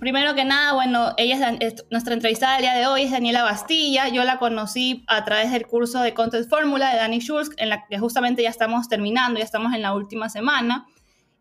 Primero que nada, bueno, ella es, nuestra entrevistada del día de hoy, es Daniela Bastilla. Yo la conocí a través del curso de Content Fórmula de Dani Schulz, en la que justamente ya estamos terminando, ya estamos en la última semana.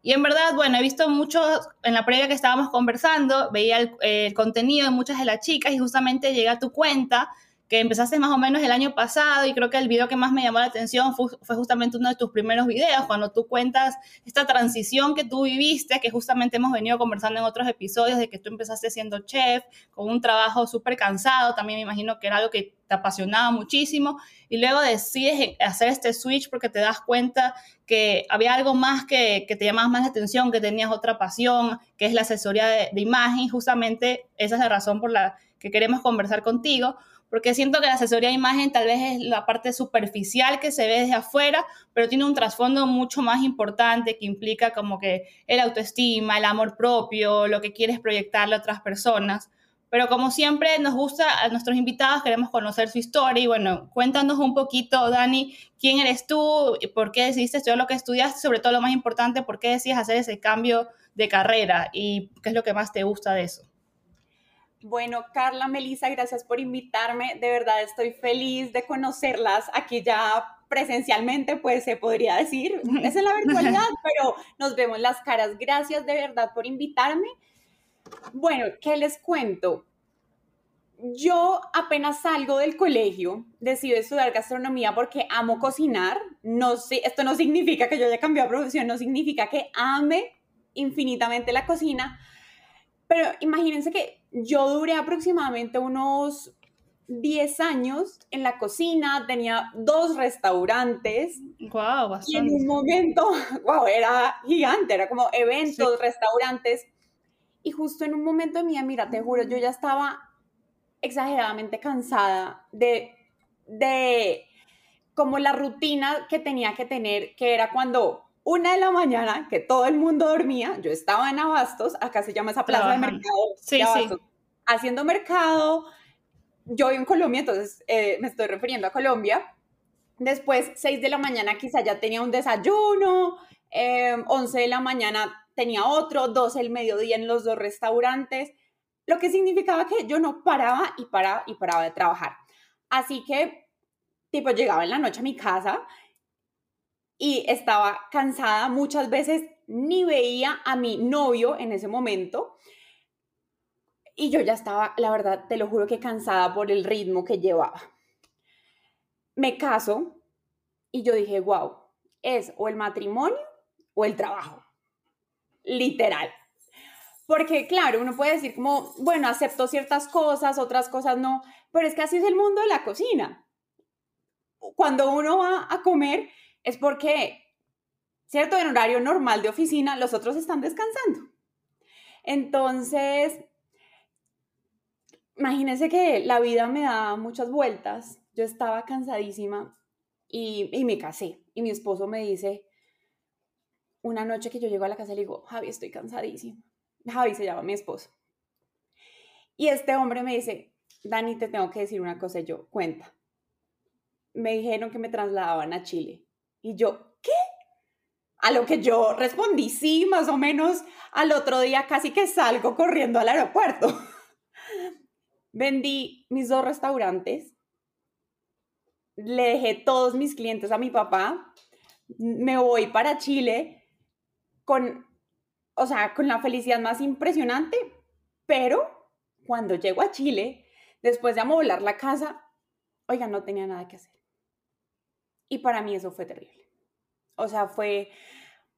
Y en verdad, bueno, he visto mucho en la previa que estábamos conversando, veía el, el contenido de muchas de las chicas y justamente llegué a tu cuenta que empezaste más o menos el año pasado y creo que el video que más me llamó la atención fue, justamente uno de tus primeros videos, cuando tú cuentas esta transición que tú viviste, que justamente hemos venido conversando en otros episodios, de que tú empezaste siendo chef, con un trabajo súper cansado, también me imagino que era algo que te apasionaba muchísimo, y luego decides hacer este switch porque te das cuenta que había algo más que, que te llamaba más la atención, que tenías otra pasión, que es la asesoría de, imagen, justamente esa es la razón por la que queremos conversar contigo porque siento que la asesoría de imagen tal vez es la parte superficial que se ve desde afuera, pero tiene un trasfondo mucho más importante que implica como que el autoestima, el amor propio, lo que quieres proyectarle a otras personas. Pero como siempre nos gusta a nuestros invitados, queremos conocer su historia y bueno, cuéntanos un poquito, Dani, quién eres tú, por qué decidiste estudiar lo que estudiaste, sobre todo lo más importante, por qué decides hacer ese cambio de carrera y qué es lo que más te gusta de eso. Bueno, Carla, Melissa, gracias por invitarme. De verdad estoy feliz de conocerlas aquí ya presencialmente, pues se podría decir. Es en la virtualidad, pero nos vemos las caras. Gracias de verdad por invitarme. Bueno, ¿qué les cuento? Yo apenas salgo del colegio, decido estudiar gastronomía porque amo cocinar. No sé, esto no significa que yo haya cambiado de profesión, no significa que ame infinitamente la cocina, pero imagínense que yo duré aproximadamente unos 10 años en la cocina, tenía dos restaurantes. Wow, bastante. Y en un momento, wow, era gigante, era como eventos, restaurantes. Y justo en un momento de mi vida, mira, te juro, yo ya estaba exageradamente cansada de, de como la rutina que tenía que tener, que era cuando una de la mañana, que todo el mundo dormía, yo estaba en Abastos, acá se llama esa plaza de mercado, sí, sí. haciendo mercado. Yo vivo en Colombia, entonces eh, me estoy refiriendo a Colombia. Después, 6 de la mañana quizá ya tenía un desayuno, eh, 11 de la mañana tenía otro, 12 del mediodía en los dos restaurantes, lo que significaba que yo no paraba y paraba y paraba de trabajar. Así que, tipo, llegaba en la noche a mi casa y estaba cansada. Muchas veces ni veía a mi novio en ese momento. Y yo ya estaba, la verdad, te lo juro que cansada por el ritmo que llevaba. Me caso y yo dije, wow, es o el matrimonio o el trabajo. Literal. Porque claro, uno puede decir como, bueno, acepto ciertas cosas, otras cosas no, pero es que así es el mundo de la cocina. Cuando uno va a comer, es porque, ¿cierto? En horario normal de oficina, los otros están descansando. Entonces, imagínense que la vida me da muchas vueltas. Yo estaba cansadísima y, y me casé. Y mi esposo me dice, una noche que yo llego a la casa le digo, Javi, estoy cansadísima. Javi se llama mi esposo. Y este hombre me dice, Dani, te tengo que decir una cosa. yo, cuenta. Me dijeron que me trasladaban a Chile. Y yo, ¿qué? A lo que yo respondí, sí, más o menos al otro día casi que salgo corriendo al aeropuerto. Vendí mis dos restaurantes, le dejé todos mis clientes a mi papá, me voy para Chile con, o sea, con la felicidad más impresionante, pero cuando llego a Chile, después de amoblar la casa, oiga, no tenía nada que hacer. Y para mí eso fue terrible. O sea, fue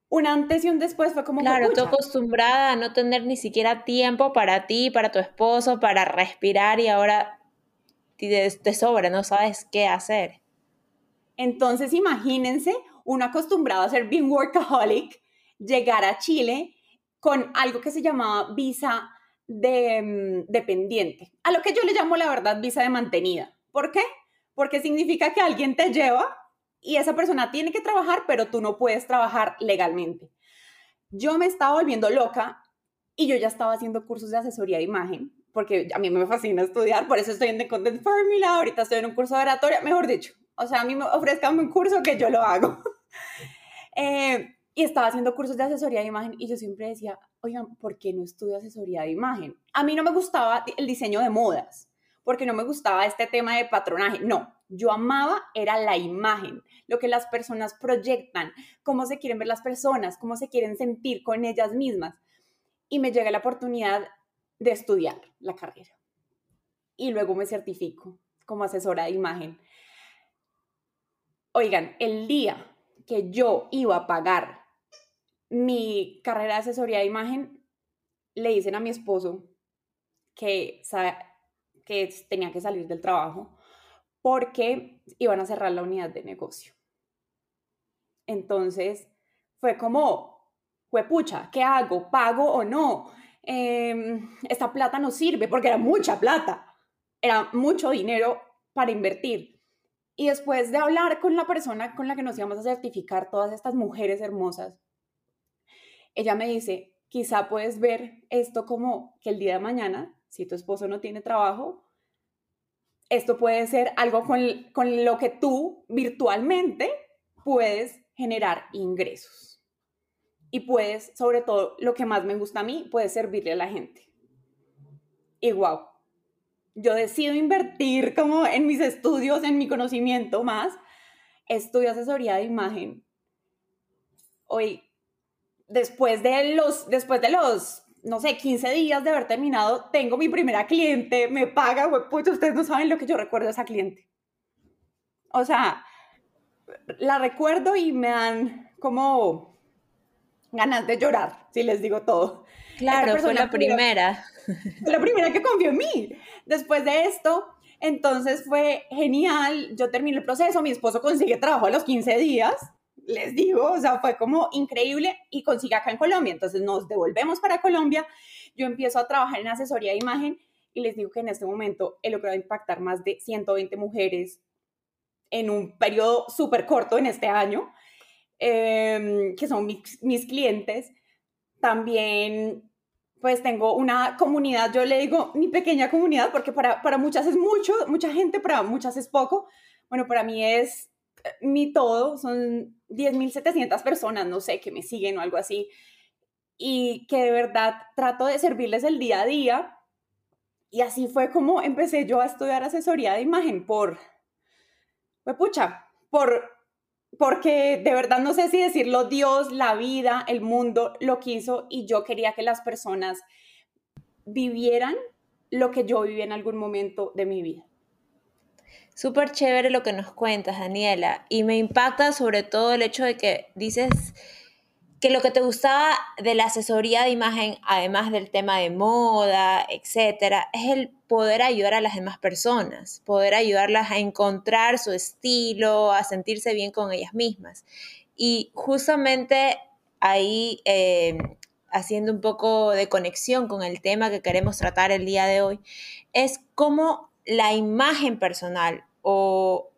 un antes y un después, fue como... Claro, tú acostumbrada a no tener ni siquiera tiempo para ti, para tu esposo, para respirar y ahora te, te sobra, no sabes qué hacer. Entonces, imagínense, uno acostumbrado a ser bien workaholic, llegar a Chile con algo que se llamaba visa de mm, dependiente, a lo que yo le llamo la verdad visa de mantenida. ¿Por qué? Porque significa que alguien te lleva y esa persona tiene que trabajar, pero tú no puedes trabajar legalmente. Yo me estaba volviendo loca y yo ya estaba haciendo cursos de asesoría de imagen, porque a mí me fascina estudiar, por eso estoy en The Content Formula, ahorita estoy en un curso de oratoria, mejor dicho, o sea, a mí me ofrezcan un curso que yo lo hago. eh, y estaba haciendo cursos de asesoría de imagen y yo siempre decía, oigan, ¿por qué no estudio asesoría de imagen? A mí no me gustaba el diseño de modas, porque no me gustaba este tema de patronaje, no, yo amaba era la imagen, lo que las personas proyectan, cómo se quieren ver las personas, cómo se quieren sentir con ellas mismas. Y me llega la oportunidad de estudiar la carrera. Y luego me certifico como asesora de imagen. Oigan, el día que yo iba a pagar mi carrera de asesoría de imagen, le dicen a mi esposo que, que tenía que salir del trabajo porque iban a cerrar la unidad de negocio. Entonces fue como, pucha, ¿qué hago? ¿Pago o no? Em, esta plata no sirve porque era mucha plata, era mucho dinero para invertir. Y después de hablar con la persona con la que nos íbamos a certificar, todas estas mujeres hermosas, ella me dice, quizá puedes ver esto como que el día de mañana, si tu esposo no tiene trabajo, esto puede ser algo con, con lo que tú virtualmente puedes generar ingresos. Y puedes, sobre todo, lo que más me gusta a mí, puedes servirle a la gente. Y wow, yo decido invertir como en mis estudios, en mi conocimiento más. Estudio asesoría de imagen. Hoy después de los, después de los, no sé, 15 días de haber terminado, tengo mi primera cliente, me paga, pues ustedes no saben lo que yo recuerdo de esa cliente. O sea, la recuerdo y me dan como ganas de llorar, si les digo todo. Claro, fue la primera. Fue la primera que confió en mí. Después de esto, entonces fue genial. Yo terminé el proceso, mi esposo consigue trabajo a los 15 días les digo, o sea, fue como increíble y consigue acá en Colombia. Entonces nos devolvemos para Colombia, yo empiezo a trabajar en asesoría de imagen y les digo que en este momento he logrado impactar más de 120 mujeres en un periodo súper corto en este año, em, que son mis, mis clientes. También pues tengo una comunidad, yo le digo mi pequeña comunidad, porque para, para muchas es mucho, mucha gente, para muchas es poco. Bueno, para mí es mi todo, son 10.700 personas, no sé, que me siguen o algo así, y que de verdad trato de servirles el día a día. Y así fue como empecé yo a estudiar asesoría de imagen por, pues pucha, por, porque de verdad no sé si decirlo, Dios, la vida, el mundo lo quiso y yo quería que las personas vivieran lo que yo viví en algún momento de mi vida. Súper chévere lo que nos cuentas, Daniela. Y me impacta sobre todo el hecho de que dices que lo que te gustaba de la asesoría de imagen, además del tema de moda, etcétera, es el poder ayudar a las demás personas, poder ayudarlas a encontrar su estilo, a sentirse bien con ellas mismas. Y justamente ahí, eh, haciendo un poco de conexión con el tema que queremos tratar el día de hoy, es cómo la imagen personal o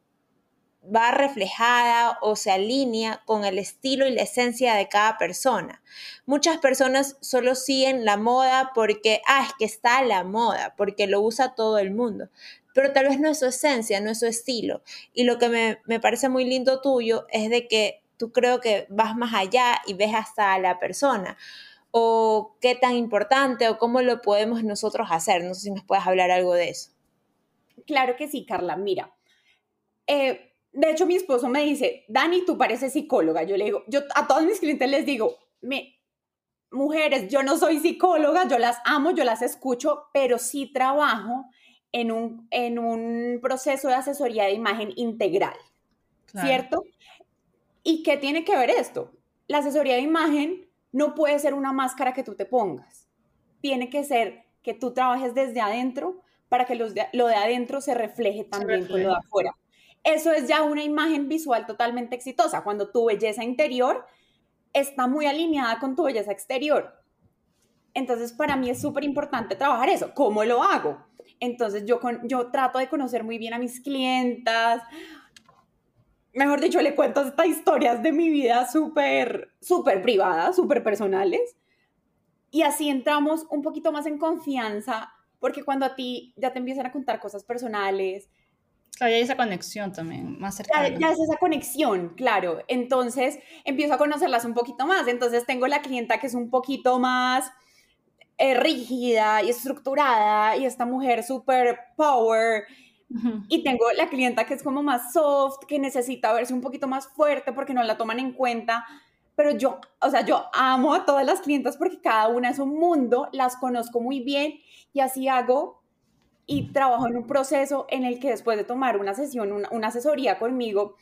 va reflejada o se alinea con el estilo y la esencia de cada persona. Muchas personas solo siguen la moda porque, ah, es que está la moda, porque lo usa todo el mundo, pero tal vez no es su esencia, no es su estilo. Y lo que me, me parece muy lindo tuyo es de que tú creo que vas más allá y ves hasta a la persona o qué tan importante o cómo lo podemos nosotros hacer. No sé si nos puedes hablar algo de eso. Claro que sí, Carla. Mira, eh, de hecho mi esposo me dice, Dani, tú pareces psicóloga. Yo le digo, yo a todos mis clientes les digo, me, mujeres, yo no soy psicóloga, yo las amo, yo las escucho, pero sí trabajo en un, en un proceso de asesoría de imagen integral, ¿cierto? ¿Y qué tiene que ver esto? La asesoría de imagen no puede ser una máscara que tú te pongas. Tiene que ser que tú trabajes desde adentro para que los lo de adentro se refleje también con lo de afuera. Eso es ya una imagen visual totalmente exitosa, cuando tu belleza interior está muy alineada con tu belleza exterior. Entonces, para mí es súper importante trabajar eso. ¿Cómo lo hago? Entonces, yo, con, yo trato de conocer muy bien a mis clientas. Mejor dicho, le cuento estas historias de mi vida súper, súper privadas, súper personales. Y así entramos un poquito más en confianza, porque cuando a ti ya te empiezan a contar cosas personales, Claro, ya hay esa conexión también, más cercana. Ya, ya, es esa conexión, claro. Entonces empiezo a conocerlas un poquito más. Entonces tengo la clienta que es un poquito más eh, rígida y estructurada y esta mujer súper power. Y tengo la clienta que es como más soft, que necesita verse un poquito más fuerte porque no la toman en cuenta. Pero yo, o sea, yo amo a todas las clientas porque cada una es un mundo, las conozco muy bien y así hago y trabajo en un proceso en el que después de tomar una sesión, una, asesoría conmigo,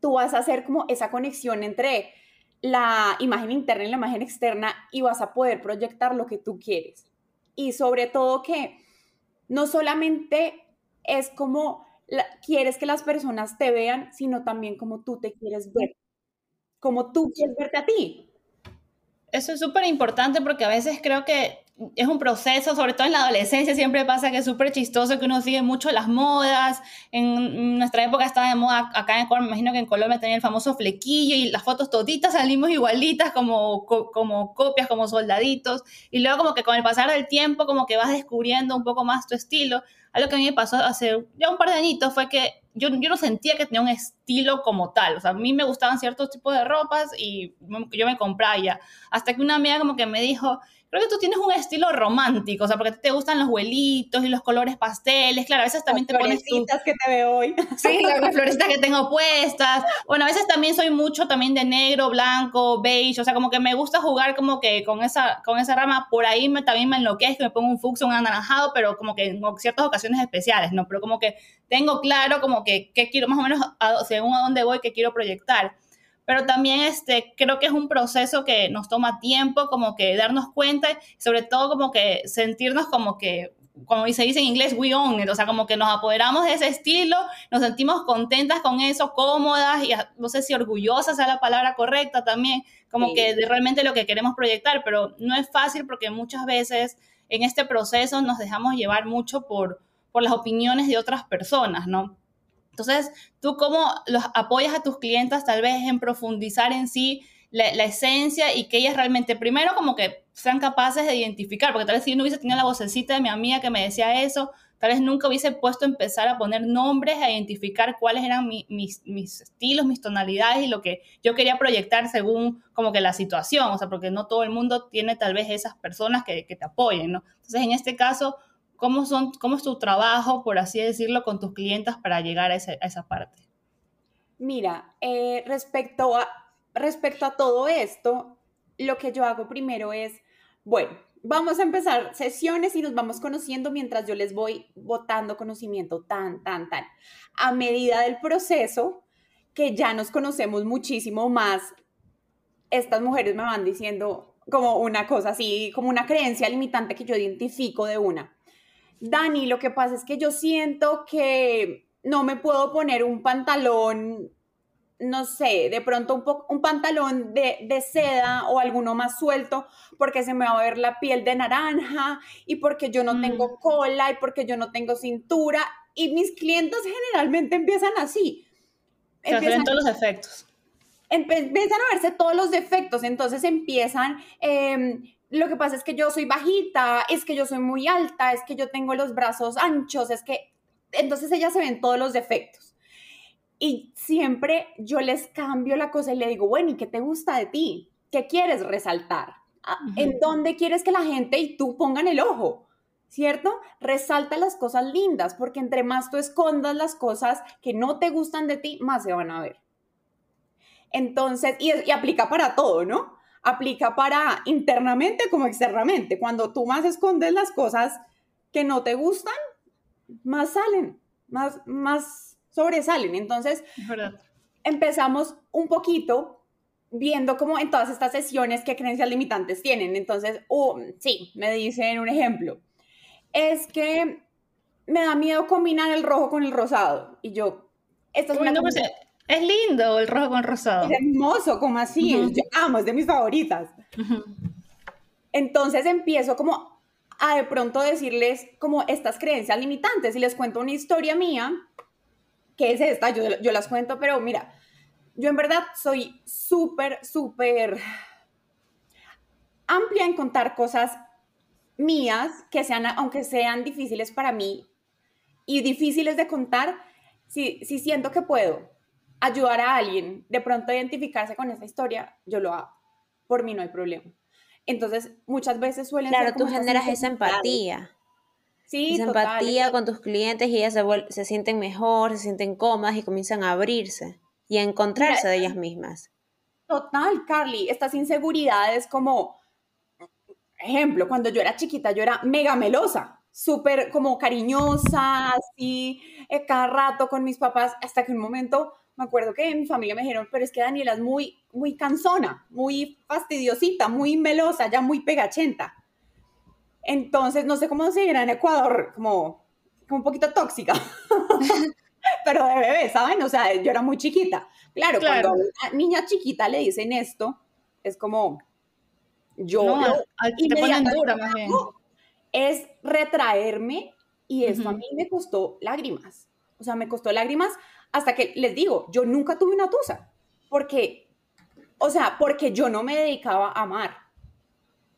tú vas a hacer como esa conexión entre la imagen interna y la imagen externa y vas a poder proyectar lo que tú quieres. Y sobre todo que no solamente es como quieres que las personas te vean, sino también como tú te quieres ver, como tú quieres verte a ti. Eso es súper importante porque a veces creo que es un proceso, sobre todo en la adolescencia siempre pasa que es súper chistoso que uno sigue mucho las modas. En nuestra época estaba de moda acá en Ecuador, me imagino que en Colombia tenía el famoso flequillo y las fotos toditas salimos igualitas como, como copias, como soldaditos. Y luego como que con el pasar del tiempo como que vas descubriendo un poco más tu estilo. Algo que a mí me pasó hace ya un par de añitos fue que yo, yo no sentía que tenía un estilo como tal. O sea, a mí me gustaban ciertos tipos de ropas y yo me compraba ya. Hasta que una amiga como que me dijo, creo que tú tienes un estilo romántico, o sea, porque te gustan los huelitos y los colores pasteles, claro, a veces también te pones tú... que te veo hoy. Sí, las florecitas que tengo puestas. Bueno, a veces también soy mucho también de negro, blanco, beige, o sea, como que me gusta jugar como que con esa, con esa rama, por ahí me, también me enloquezco, me pongo un fucsia, un anaranjado, pero como que en ciertas ocasiones especiales, ¿no? Pero como que tengo claro como que qué quiero, más o menos según a dónde voy, qué quiero proyectar pero también este, creo que es un proceso que nos toma tiempo, como que darnos cuenta, sobre todo como que sentirnos como que, como se dice en inglés, we own it, o sea, como que nos apoderamos de ese estilo, nos sentimos contentas con eso, cómodas y no sé si orgullosas sea la palabra correcta también, como que de realmente lo que queremos proyectar, pero no es fácil porque muchas veces en este proceso nos dejamos llevar mucho por, por las opiniones de otras personas, ¿no? Entonces, ¿tú cómo los apoyas a tus clientes tal vez en profundizar en sí la, esencia y que ellas realmente, primero como que sean capaces de identificar, porque tal vez si yo no hubiese tenido la vocecita de mi amiga que me decía eso, tal vez nunca hubiese puesto a empezar a poner nombres, a identificar cuáles eran mis, mis, estilos, mis tonalidades y lo que yo quería proyectar según como que la situación, o sea, porque no todo el mundo tiene tal vez esas personas que, que te apoyen, ¿no? Entonces, en este caso, ¿Cómo, son, ¿Cómo es tu trabajo, por así decirlo, con tus clientes para llegar a, esa parte? Mira, eh, respecto, a, respecto a todo esto, lo que yo hago primero es, bueno, vamos a empezar sesiones y nos vamos conociendo mientras yo les voy botando conocimiento tan, tan, tan. A medida del proceso, que ya nos conocemos muchísimo más, estas mujeres me van diciendo como una cosa así, como una creencia limitante que yo identifico de una. Dani, lo que pasa es que yo siento que no me puedo poner un pantalón, no sé, de pronto un, un pantalón de, seda o alguno más suelto porque se me va a ver la piel de naranja y porque yo no tengo mm. cola y porque yo no tengo cintura y mis clientes generalmente empiezan así. empiezan todos los efectos. Empiezan a verse todos los defectos, entonces empiezan, em, lo que pasa es que yo soy bajita, es que yo soy muy alta, es que yo tengo los brazos anchos, es que entonces ellas se ven todos los defectos. Y siempre yo les cambio la cosa y le digo, bueno, ¿y qué te gusta de ti? ¿Qué quieres resaltar? Ah, ¿En dónde quieres que la gente y tú pongan el ojo? ¿Cierto? Resalta las cosas lindas, porque entre más tú escondas las cosas que no te gustan de ti, más se van a ver. Entonces, y, y aplica para todo, ¿no? Aplica para internamente como externamente. Cuando tú más escondes las cosas que no te gustan, más salen, más, más sobresalen. Entonces, empezamos un poquito viendo como en todas estas sesiones qué creencias limitantes tienen. Entonces, uh, sí, me dicen un ejemplo. Es que me da miedo combinar el rojo con el rosado. Y yo, esto es una... Es lindo el rojo con rosado. Es hermoso, como así. Yo amo, es de mis favoritas. Entonces empiezo como a de pronto decirles como estas creencias limitantes y les cuento una historia mía, que es esta, yo, yo las cuento, pero mira, yo en verdad soy súper, súper amplia en contar cosas mías que sean, aunque sean difíciles para mí y difíciles de contar, si, si siento que puedo ayudar a alguien de pronto a identificarse con esa historia, yo lo hago. Por mí no hay problema. Entonces, muchas veces suelen Claro, tú generas esa empatía. Sí, esa empatía con tus clientes y ellas se, se, sienten mejor, se sienten cómodas y comienzan a abrirse y a encontrarse de ellas mismas. Total, Carly, estas inseguridades como, ejemplo, cuando yo era chiquita, yo era mega melosa, súper como cariñosa, así, eh, cada rato con mis papás, hasta que un momento me acuerdo que mi familia me dijeron, pero es que Daniela es muy, muy cansona, muy fastidiosita, muy melosa, ya muy pegachenta. Entonces, no sé cómo se dirá en Ecuador, como, como un poquito tóxica. pero de bebé, ¿saben? O sea, yo era muy chiquita. Claro, cuando a una niña chiquita le dicen esto, es como, yo no, te ponen dura más bien. Es retraerme y eso a mí me costó lágrimas. O sea, me costó lágrimas hasta que les digo, yo nunca tuve una tusa, porque, o sea, porque yo no me dedicaba a amar.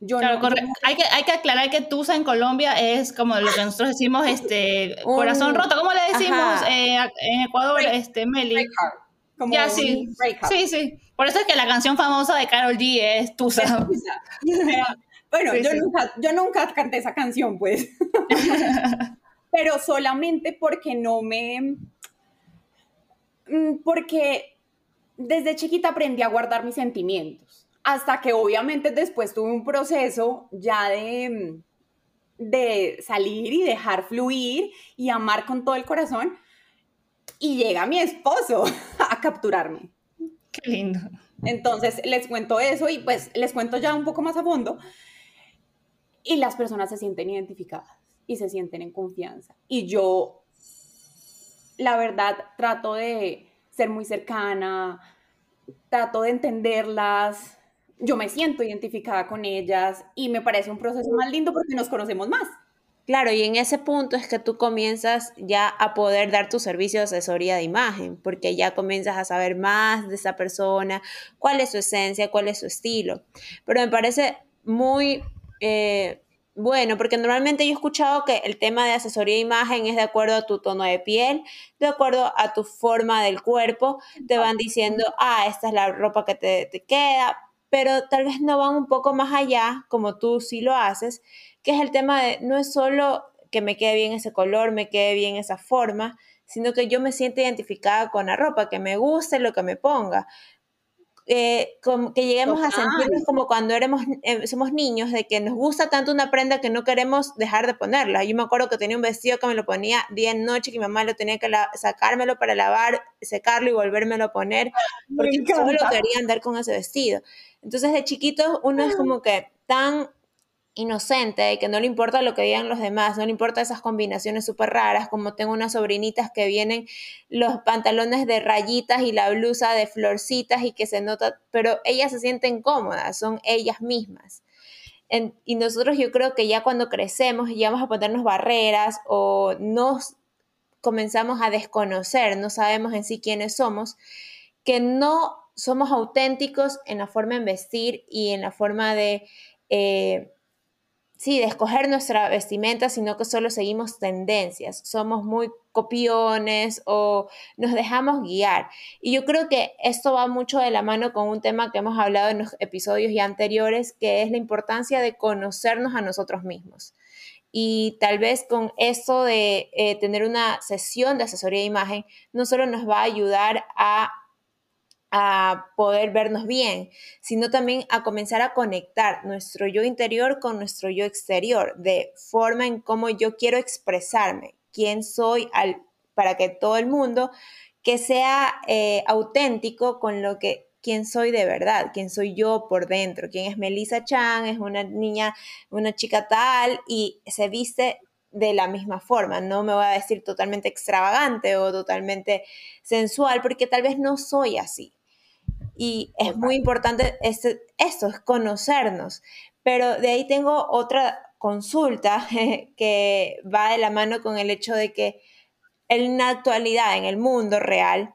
Yo claro, no, hay, que, hay que aclarar que tusa en Colombia es como lo que nosotros decimos, este, corazón roto, ¿cómo le decimos eh, en Ecuador, este, Meli? Como ya, sí, sí, sí. Por eso es que la canción famosa de Carol G es Tusa. bueno, yo, Nunca, yo nunca canté esa canción, pues. Pero solamente porque no me, porque desde chiquita aprendí a guardar mis sentimientos, hasta que obviamente después tuve un proceso ya de, de salir y dejar fluir y amar con todo el corazón. Y llega mi esposo a capturarme. Qué lindo. Entonces les cuento eso y pues les cuento ya un poco más a fondo. Y las personas se sienten identificadas y se sienten en confianza. Y yo la verdad trato de ser muy cercana, trato de entenderlas, yo me siento identificada con ellas y me parece un proceso más lindo porque nos conocemos más. Claro, y en ese punto es que tú comienzas ya a poder dar tu servicio de asesoría de imagen, porque ya comienzas a saber más de esa persona, cuál es su esencia, cuál es su estilo. Pero me parece muy eh, bueno, porque normalmente yo he escuchado que el tema de asesoría de imagen es de acuerdo a tu tono de piel, de acuerdo a tu forma del cuerpo, te van diciendo, ah, esta es la ropa que te, te queda, pero tal vez no van un poco más allá, como tú sí lo haces, que es el tema de no es solo que me quede bien ese color, me quede bien esa forma, sino que yo me siento identificada con la ropa, que me guste lo que me ponga. Eh, que lleguemos a sentirnos como cuando éramos, eh, somos niños, de que nos gusta tanto una prenda que no queremos dejar de ponerla. Yo me acuerdo que tenía un vestido que me lo ponía día y noche, que mi mamá lo tenía que sacármelo para lavar, secarlo y volvérmelo a poner, porque solo quería andar con ese vestido. Entonces de chiquitos uno es como que tan inocente que no le importa lo que digan los demás, no le importa esas combinaciones súper raras, como tengo unas sobrinitas que vienen los pantalones de rayitas y la blusa de florcitas y que se nota, pero ellas se sienten cómodas, son ellas mismas. y nosotros yo creo que ya cuando crecemos y vamos a ponernos barreras o nos comenzamos a desconocer, no sabemos en sí quiénes somos, que no somos auténticos en la forma de vestir y en la forma de... Eh, sí, de escoger nuestra vestimenta, sino que solo seguimos tendencias, somos muy copiones o nos dejamos guiar. Y yo creo que esto va mucho de la mano con un tema que hemos hablado en los episodios ya anteriores, que es la importancia de conocernos a nosotros mismos. Y tal vez con esto de eh, tener una sesión de asesoría de imagen, no solo nos va a ayudar a a poder vernos bien, sino también a comenzar a conectar nuestro yo interior con nuestro yo exterior, de forma en cómo yo quiero expresarme, quién soy al, para que todo el mundo que sea eh, auténtico con lo que quién soy de verdad, quién soy yo por dentro, quién es Melissa Chan, es una niña, una chica tal y se viste de la misma forma. No me voy a decir totalmente extravagante o totalmente sensual, porque tal vez no soy así. Y es muy importante este, esto, es conocernos. Pero de ahí tengo otra consulta que va de la mano con el hecho de que en la actualidad, en el mundo real,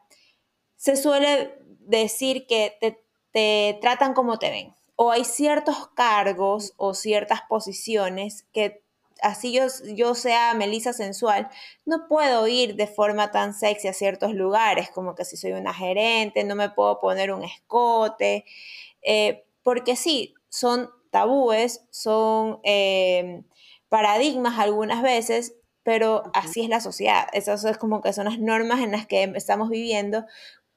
se suele decir que te, te tratan como te ven. O hay ciertos cargos o ciertas posiciones que así yo, yo sea Melissa sensual, no puedo ir de forma tan sexy a ciertos lugares, como que si soy una gerente, no me puedo poner un escote, eh, porque sí, son tabúes, son eh, paradigmas algunas veces, pero así es la sociedad. Esas es como que son las normas en las que estamos viviendo.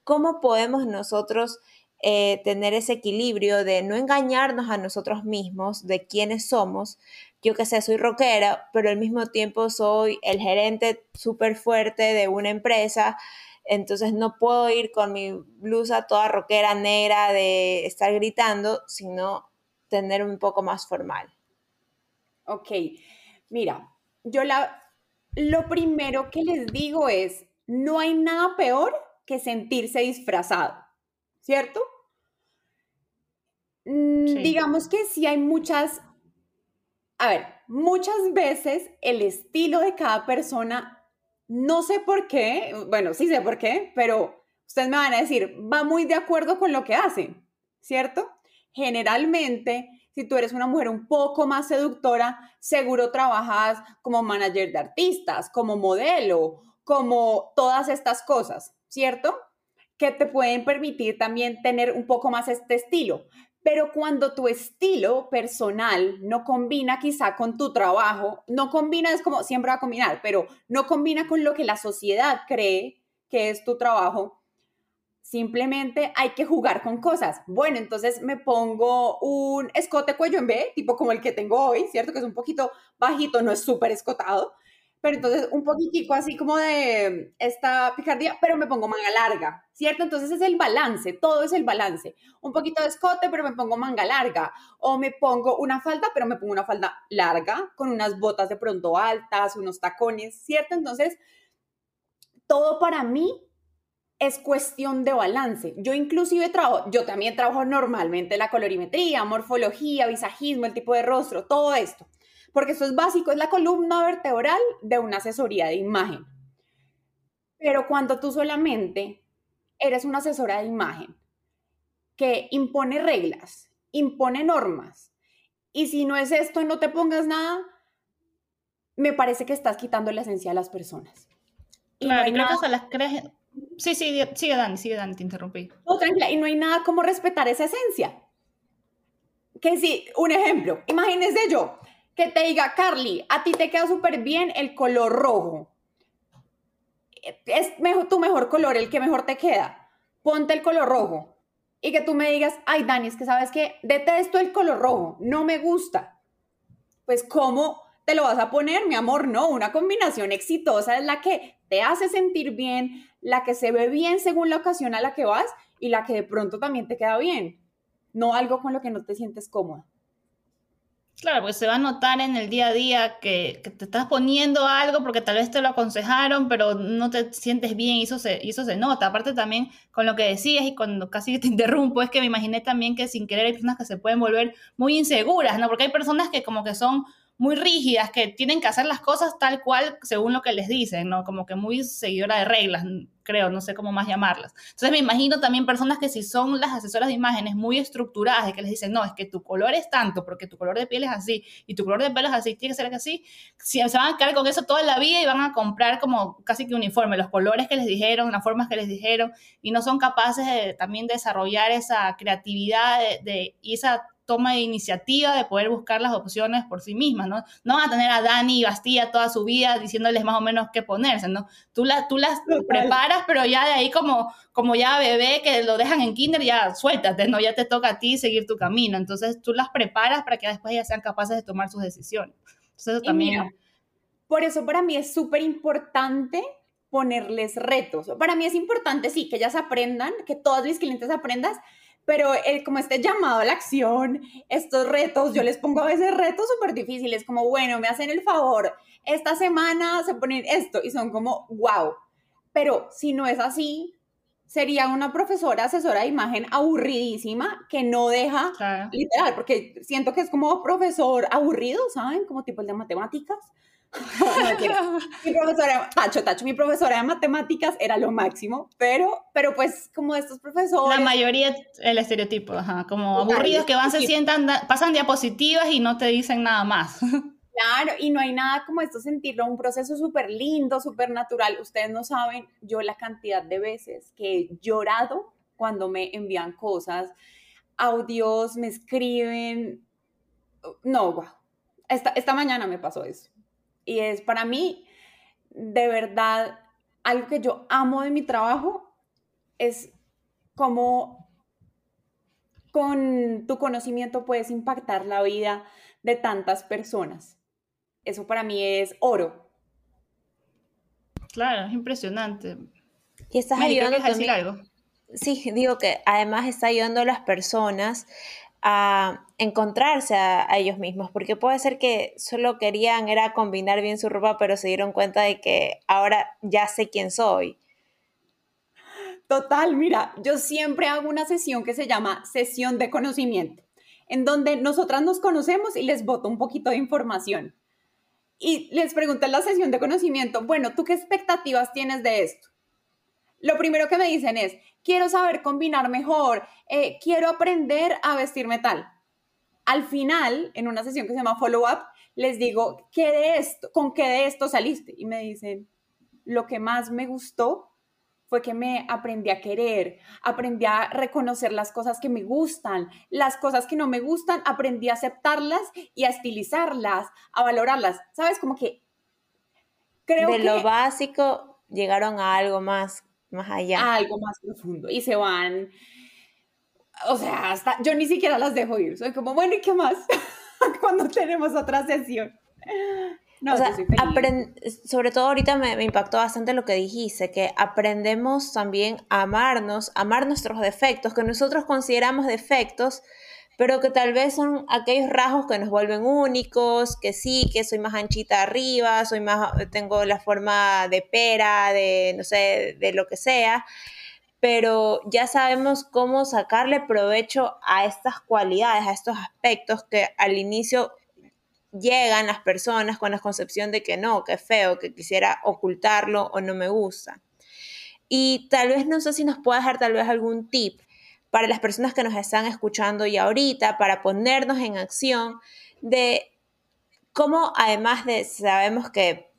¿Cómo podemos nosotros eh, tener ese equilibrio de no engañarnos a nosotros mismos de quiénes somos? Yo que sé, soy rockera, pero al mismo tiempo soy el gerente súper fuerte de una empresa. Entonces no puedo ir con mi blusa toda rockera negra de estar gritando, sino tener un poco más formal. Ok, mira, yo la, lo primero que les digo es, no hay nada peor que sentirse disfrazado, ¿cierto? Digamos que sí hay muchas, a ver, muchas veces el estilo de cada persona, no sé por qué, bueno, sí sé por qué, pero ustedes me van a decir, va muy de acuerdo con lo que hacen, ¿cierto? Generalmente si tú eres una mujer un poco más seductora, seguro trabajas como manager de artistas, como modelo, como todas estas cosas, ¿cierto? Que te pueden permitir también tener un poco más este estilo. Pero cuando tu estilo personal no combina quizá con tu trabajo, no combina, es como siempre va a combinar, pero no combina con lo que la sociedad cree que es tu trabajo, Simplemente hay que jugar con cosas. Bueno, entonces me pongo un escote cuello en B, tipo como el que tengo hoy, ¿cierto? Que es un poquito bajito, no es súper escotado, pero entonces un poquitico así como de esta picardía, pero me pongo manga larga, ¿cierto? Entonces es el balance, todo es el balance. Un poquito de escote, pero me pongo manga larga. O me pongo una falda, pero me pongo una falda larga, con unas botas de pronto altas, unos tacones, ¿cierto? Entonces, todo para mí es cuestión de balance. Yo inclusive trabajo, yo también trabajo normalmente la colorimetría, morfología, visajismo, el tipo de rostro, todo esto, porque eso es básico, es la columna vertebral de una asesoría de imagen. Pero cuando tú solamente eres una asesora de imagen que impone reglas, impone normas, y si no es esto, no te pongas nada, me parece que estás quitando la esencia de las personas. Y claro, creo que se las crees Sí, sí, sigue Dani, sigue Dani, te interrumpí. No, tranquila, y no hay nada como respetar esa esencia. Que si, un ejemplo, imagínese yo, que te diga, Carly, a ti te queda súper bien el color rojo. Es mejor, tu mejor color, el que mejor te queda. Ponte el color rojo. Y que tú me digas, ay, Dani, es que sabes que detesto el color rojo, no me gusta. Pues, ¿cómo te lo vas a poner, mi amor? No, una combinación exitosa es la que te hace sentir bien, la que se ve bien según la ocasión a la que vas y la que de pronto también te queda bien, no algo con lo que no te sientes cómoda. Claro, porque se va a notar en el día a día que, te estás poniendo algo porque tal vez te lo aconsejaron, pero no te sientes bien y eso, se, y eso se nota. Aparte también con lo que decías y cuando casi te interrumpo, es que me imaginé también que sin querer hay personas que se pueden volver muy inseguras, ¿no? Porque hay personas que como que son muy rígidas, que tienen que hacer las cosas tal cual según lo que les dicen, ¿no? Como que muy seguidora de reglas, creo, no sé cómo más llamarlas. Entonces me imagino también personas que si son las asesoras de imágenes muy estructuradas, de que les dicen, no, es que tu color es tanto, porque tu color de piel es así, y tu color de pelo es así, tiene que ser así, si se van a quedar con eso toda la vida y van a comprar como casi que uniforme, los colores que les dijeron, las formas que les dijeron, y no son capaces de también desarrollar esa creatividad de, de, y esa toma de iniciativa de poder buscar las opciones por sí mismas, ¿no? No van a tener a Dani y Bastilla toda su vida diciéndoles más o menos qué ponerse, ¿no? Tú, la, tú las preparas, pero ya de ahí como, como ya bebé que lo dejan en kinder, ya suéltate, ¿no? Ya te toca a ti seguir tu camino. Entonces tú las preparas para que después ellas sean capaces de tomar sus decisiones. Entonces también... por eso para mí es súper importante ponerles retos. Para mí es importante, sí, que ellas aprendan, que todas mis clientes aprendan, pero el, como este llamado a la acción, estos retos, yo les pongo a veces retos súper difíciles, como, bueno, me hacen el favor, esta semana se ponen esto y son como, wow. Pero si no es así, sería una profesora asesora de imagen aburridísima que no deja, literal, porque siento que es como profesor aburrido, ¿saben? Como tipo el de matemáticas. mi profesora, tacho, tacho, mi profesora de matemáticas era lo máximo, pero, pero pues como estos profesores... La mayoría, el estereotipo, ajá, como aburridos que van, se sientan, pasan diapositivas y no te dicen nada más. Claro, y no hay nada como esto sentirlo, un proceso súper lindo, súper natural. Ustedes no saben yo la cantidad de veces que he llorado cuando me envían cosas, audios, me escriben. No, wow. Esta, esta mañana me pasó eso. Y es para mí, de verdad, algo que yo amo de mi trabajo es cómo con tu conocimiento puedes impactar la vida de tantas personas. Eso para mí es oro. Claro, es impresionante. Y estás ayudando también, algo. Sí, digo que además está ayudando a las personas a encontrarse a, ellos mismos, porque puede ser que solo querían era combinar bien su ropa, pero se dieron cuenta de que ahora ya sé quién soy. Total, mira, yo siempre hago una sesión que se llama sesión de conocimiento, en donde nosotras nos conocemos y les voto un poquito de información y les pregunté en la sesión de conocimiento, bueno, ¿tú qué expectativas tienes de esto? Lo primero que me dicen es, quiero saber combinar mejor, eh, quiero aprender a vestirme tal. Al final, en una sesión que se llama Follow Up, les digo, ¿qué de esto, ¿con qué de esto saliste? Y me dicen, lo que más me gustó fue que me aprendí a querer, aprendí a reconocer las cosas que me gustan, las cosas que no me gustan, aprendí a aceptarlas y a estilizarlas, a valorarlas. ¿Sabes? Como que creo de lo básico llegaron a algo más, más allá. A algo más profundo y se van. O sea, hasta yo ni siquiera las dejo ir. Soy como, bueno, ¿y qué más? Cuando tenemos otra sesión sobre todo ahorita me, impactó bastante lo que dijiste, que aprendemos también a amarnos, amar nuestros defectos, que nosotros consideramos defectos, pero que tal vez son aquellos rasgos que nos vuelven únicos, que sí, que soy más anchita arriba, soy más, tengo la forma de pera, de, no sé, de lo que sea, pero ya sabemos cómo sacarle provecho a estas cualidades, a estos aspectos que al inicio llegan las personas con la concepción de que no, que es feo, que quisiera ocultarlo o no me gusta. Y tal vez no sé si nos puedas dar tal vez algún tip para las personas que nos están escuchando y ahorita, para ponernos en acción de cómo además de, sabemos que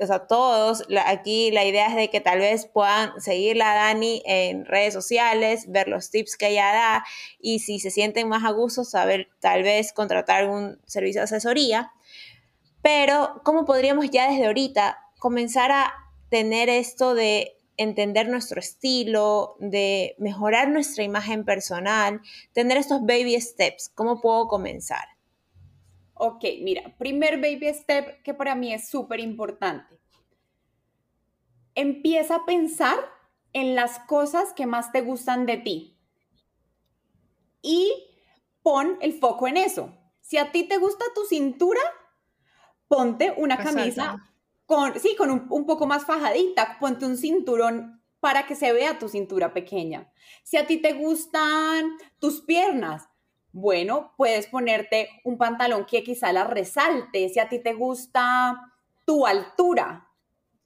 o sea, todos, aquí la idea es de que tal vez puedan seguir a Dani en redes sociales, ver los tips que ella da y si se sienten más a gusto, saber tal vez contratar algún servicio de asesoría. Pero, ¿cómo podríamos ya desde ahorita comenzar a tener esto de entender nuestro estilo, de mejorar nuestra imagen personal, tener estos baby steps? ¿Cómo puedo comenzar? Ok, mira, primer baby step que para mí es súper importante. Empieza a pensar en las cosas que más te gustan de ti y pon el foco en eso. Si a ti te gusta tu cintura, ponte una camisa con, sí, con un, un poco más fajadita, ponte un cinturón para que se vea tu cintura pequeña. Si a ti te gustan tus piernas, bueno, puedes ponerte un pantalón que quizá la resalte. Si a ti te gusta tu altura,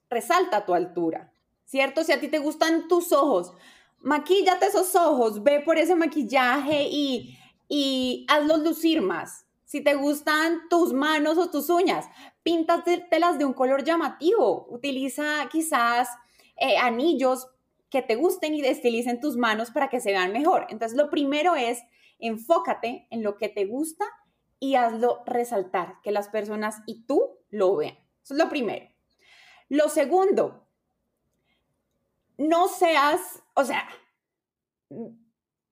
resalta tu altura, ¿cierto? Si a ti te gustan tus ojos, maquíllate esos ojos, ve por ese maquillaje y, y hazlos lucir más. Si te gustan tus manos o tus uñas, píntatelas de un color llamativo. Utiliza quizás eh, anillos que te gusten y estilicen tus manos para que se vean mejor. Entonces, lo primero es Enfócate en lo que te gusta y hazlo resaltar, que las personas y tú lo vean. Eso es lo primero. Lo segundo, no seas, o sea,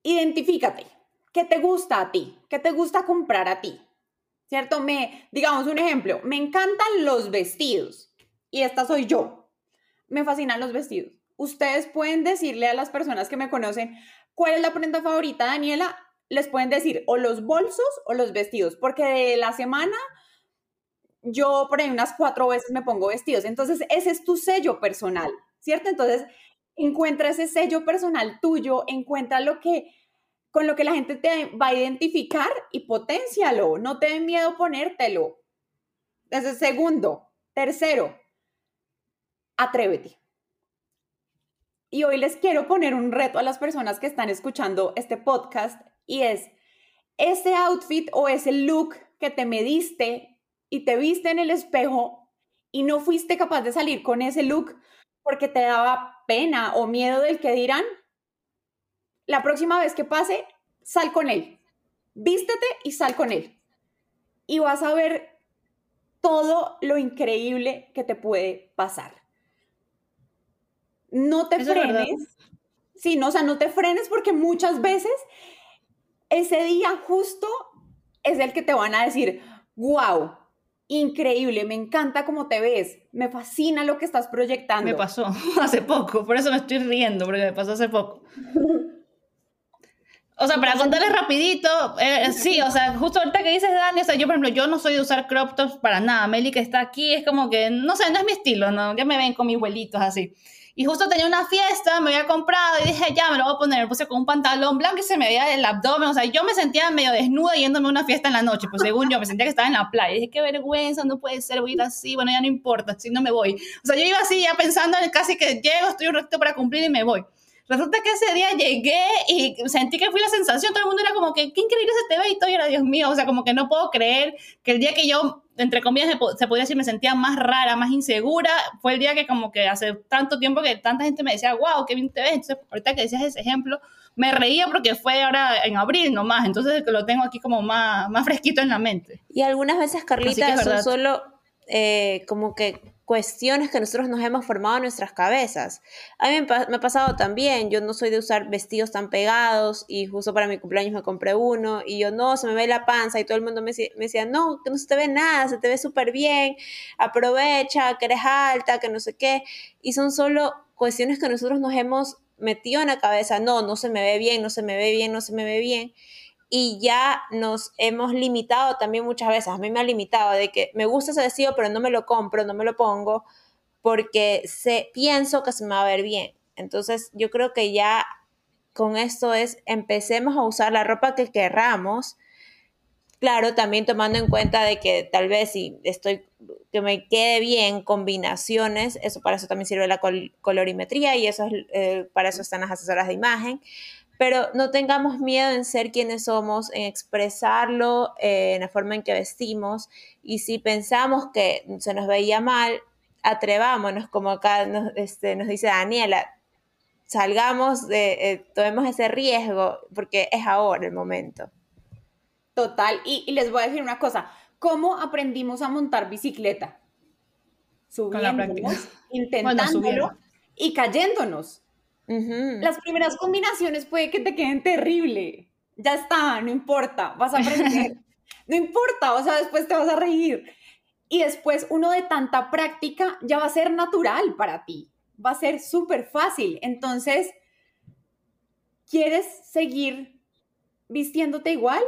identifícate. ¿Qué te gusta a ti? ¿Qué te gusta comprar a ti? ¿Cierto? Me, digamos un ejemplo, me encantan los vestidos y esta soy yo. Me fascinan los vestidos. Ustedes pueden decirle a las personas que me conocen, ¿cuál es la prenda favorita, Daniela? les pueden decir o los bolsos o los vestidos, porque de la semana yo por ahí unas cuatro veces me pongo vestidos. Entonces, ese es tu sello personal, ¿cierto? Entonces, encuentra ese sello personal tuyo, encuentra lo que con lo que la gente te va a identificar y potencialo, no te den miedo ponértelo. Ese segundo, tercero, atrévete. Y hoy les quiero poner un reto a las personas que están escuchando este podcast y es ese outfit o ese look que te mediste y te viste en el espejo y no fuiste capaz de salir con ese look porque te daba pena o miedo del que dirán, la próxima vez que pase, sal con él. Vístete y sal con él. Y vas a ver todo lo increíble que te puede pasar. No te frenes. Sí, no, o sea, no te frenes porque muchas veces ese día justo es el que te van a decir, wow, increíble, me encanta cómo te ves, me fascina lo que estás proyectando. Me pasó hace poco, por eso me estoy riendo, porque me pasó hace poco. O sea, para contarles rapidito, eh, sí, o sea, justo ahorita que dices Dani, o sea, yo por ejemplo, yo no soy de usar crop tops para nada. Meli que está aquí es como que, no sé, no es mi estilo, ¿no? Ya me ven con mis vuelitos así. Y justo tenía una fiesta, me había comprado y dije, ya, me lo voy a poner. Me puse con un pantalón blanco y se me veía el abdomen. O sea, yo me sentía medio desnuda yéndome a una fiesta en la noche. Pues según yo, me sentía que estaba en la playa. Y dije, qué vergüenza, no puede ser, voy a ir así. Bueno, ya no importa, si no me voy. O sea, yo iba así ya pensando en casi que llego, estoy un ratito para cumplir y me voy. Resulta que ese día llegué y sentí que fui la sensación, todo el mundo era como que, qué increíble se te ve y todo, y era Dios mío, o sea, como que no puedo creer que el día que yo, entre comillas, se podría decir, me sentía más rara, más insegura, fue el día que como que hace tanto tiempo que tanta gente me decía, wow, qué bien te ves, entonces ahorita que decías ese ejemplo, me reía porque fue ahora en abril nomás, entonces lo tengo aquí como más, más fresquito en la mente. Y algunas veces, Carlita, son solo eh, como que cuestiones que nosotros nos hemos formado en nuestras cabezas. A mí me, ha pasado también, yo no soy de usar vestidos tan pegados y justo para mi cumpleaños me compré uno y yo no, se me ve la panza y todo el mundo me, me decía, no, que no se te ve nada, se te ve súper bien, aprovecha, que eres alta, que no sé qué. Y son solo cuestiones que nosotros nos hemos metido en la cabeza, no, no se me ve bien, no se me ve bien, no se me ve bien y ya nos hemos limitado también muchas veces, a mí me ha limitado de que me gusta ese vestido pero no me lo compro, no me lo pongo porque sé, pienso que se me va a ver bien. Entonces yo creo que ya con esto es empecemos a usar la ropa que querramos. Claro, también tomando en cuenta de que tal vez si estoy, que me quede bien combinaciones, eso para eso también sirve la colorimetría y eso es, eh, para eso están las asesoras de imagen pero no tengamos miedo en ser quienes somos, en expresarlo eh, en la forma en que vestimos y si pensamos que se nos veía mal, atrevámonos, como acá nos, este, nos dice Daniela, salgamos, de, eh, tomemos ese riesgo porque es ahora el momento. Total, y, les voy a decir una cosa, ¿cómo aprendimos a montar bicicleta? Subiéndonos, intentándolo y cayéndonos. Las primeras combinaciones puede que te queden terrible. Ya está, no importa, vas a aprender. no importa, o sea, después te vas a reír. Y después uno de tanta práctica ya va a ser natural para ti. Va a ser súper fácil. Entonces, ¿quieres seguir vistiéndote igual?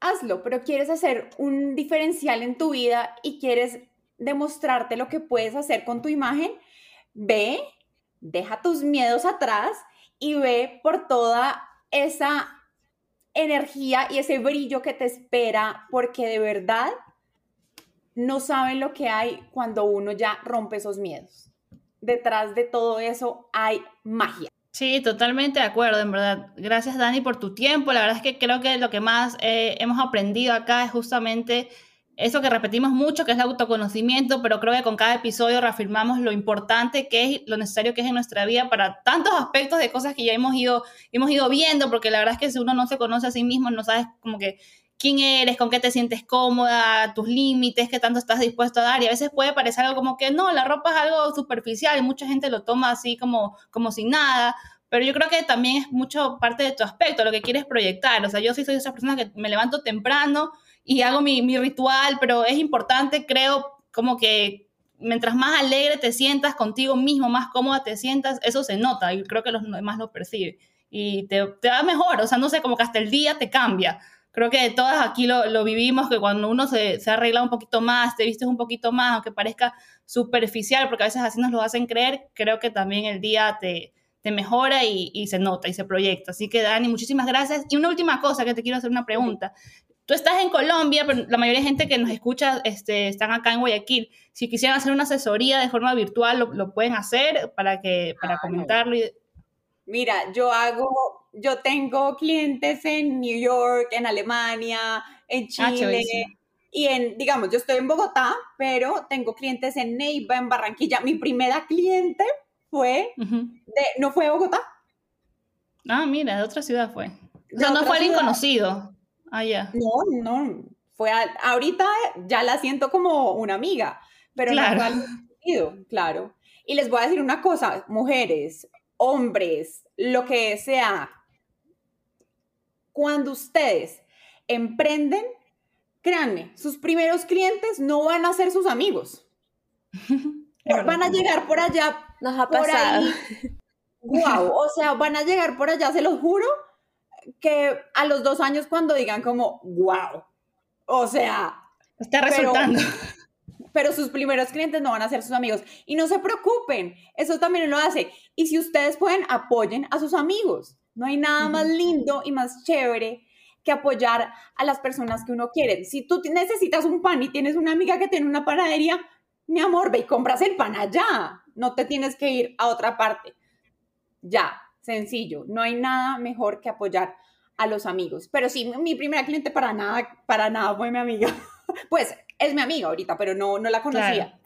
Hazlo, pero quieres hacer un diferencial en tu vida y quieres demostrarte lo que puedes hacer con tu imagen, ve deja tus miedos atrás y ve por toda esa energía y ese brillo que te espera, porque de verdad no saben lo que hay cuando uno ya rompe esos miedos. Detrás de todo eso hay magia. Sí, totalmente de acuerdo, en verdad. Gracias Dani por tu tiempo. La verdad es que creo que lo que más eh, hemos aprendido acá es justamente eso que repetimos mucho, que es el autoconocimiento, pero creo que con cada episodio reafirmamos lo importante que es, lo necesario que es en nuestra vida para tantos aspectos de cosas que ya hemos ido, hemos ido viendo, porque la verdad es que si uno no se conoce a sí mismo, no sabes como que quién eres, con qué te sientes cómoda, tus límites, qué tanto estás dispuesto a dar, y a veces puede parecer algo como que no, la ropa es algo superficial, mucha gente lo toma así como, como sin nada, pero yo creo que también es mucho parte de tu aspecto, lo que quieres proyectar, o sea, yo sí soy esa persona que me levanto temprano, y hago mi, mi ritual, pero es importante, creo, como que mientras más alegre te sientas contigo mismo, más cómoda te sientas, eso se nota y creo que los demás lo perciben. Y te, te va mejor, o sea, no sé, como que hasta el día te cambia. Creo que todas aquí lo, lo vivimos, que cuando uno se, se arregla un poquito más, te vistes un poquito más, aunque parezca superficial, porque a veces así nos lo hacen creer, creo que también el día te, te mejora y, y, se nota y se proyecta. Así que Dani, muchísimas gracias. Y una última cosa que te quiero hacer una pregunta. Tú estás en Colombia, pero la mayoría de gente que nos escucha este, están acá en Guayaquil. Si quisieran hacer una asesoría de forma virtual, lo, lo pueden hacer para, que, para ah, comentarlo. Mira, yo hago, yo tengo clientes en New York, en Alemania, en ah, Chile. y en, digamos, yo estoy en Bogotá, pero tengo clientes en Neiva, en Barranquilla. Mi primera cliente fue de, no fue de Bogotá. Ah, mira, de otra ciudad fue. O sea, no fue alguien conocido. Ah, ya. No, no. Fue ahorita ya la siento como una amiga, pero claro. no conocido, claro. Y les voy a decir una cosa, mujeres, hombres, lo que sea, cuando ustedes emprenden, créanme, sus primeros clientes no van a ser sus amigos. van a llegar por allá nos ha pasado. wow, o sea, van a llegar por allá, se los juro, que a los dos años cuando digan como, wow, o sea... Está resultando. Pero, sus primeros clientes no van a ser sus amigos. Y no se preocupen, eso también lo hace. Y si ustedes pueden, apoyen a sus amigos. No hay nada más lindo y más chévere que apoyar a las personas que uno quiere. Si tú necesitas un pan y tienes una amiga que tiene una panadería, mi amor, ve y compras el pan allá no te tienes que ir a otra parte. Ya, sencillo, no hay nada mejor que apoyar a los amigos. Pero sí, mi primera cliente para nada, para nada fue mi amiga. Pues es mi amiga ahorita, pero no, no la conocía.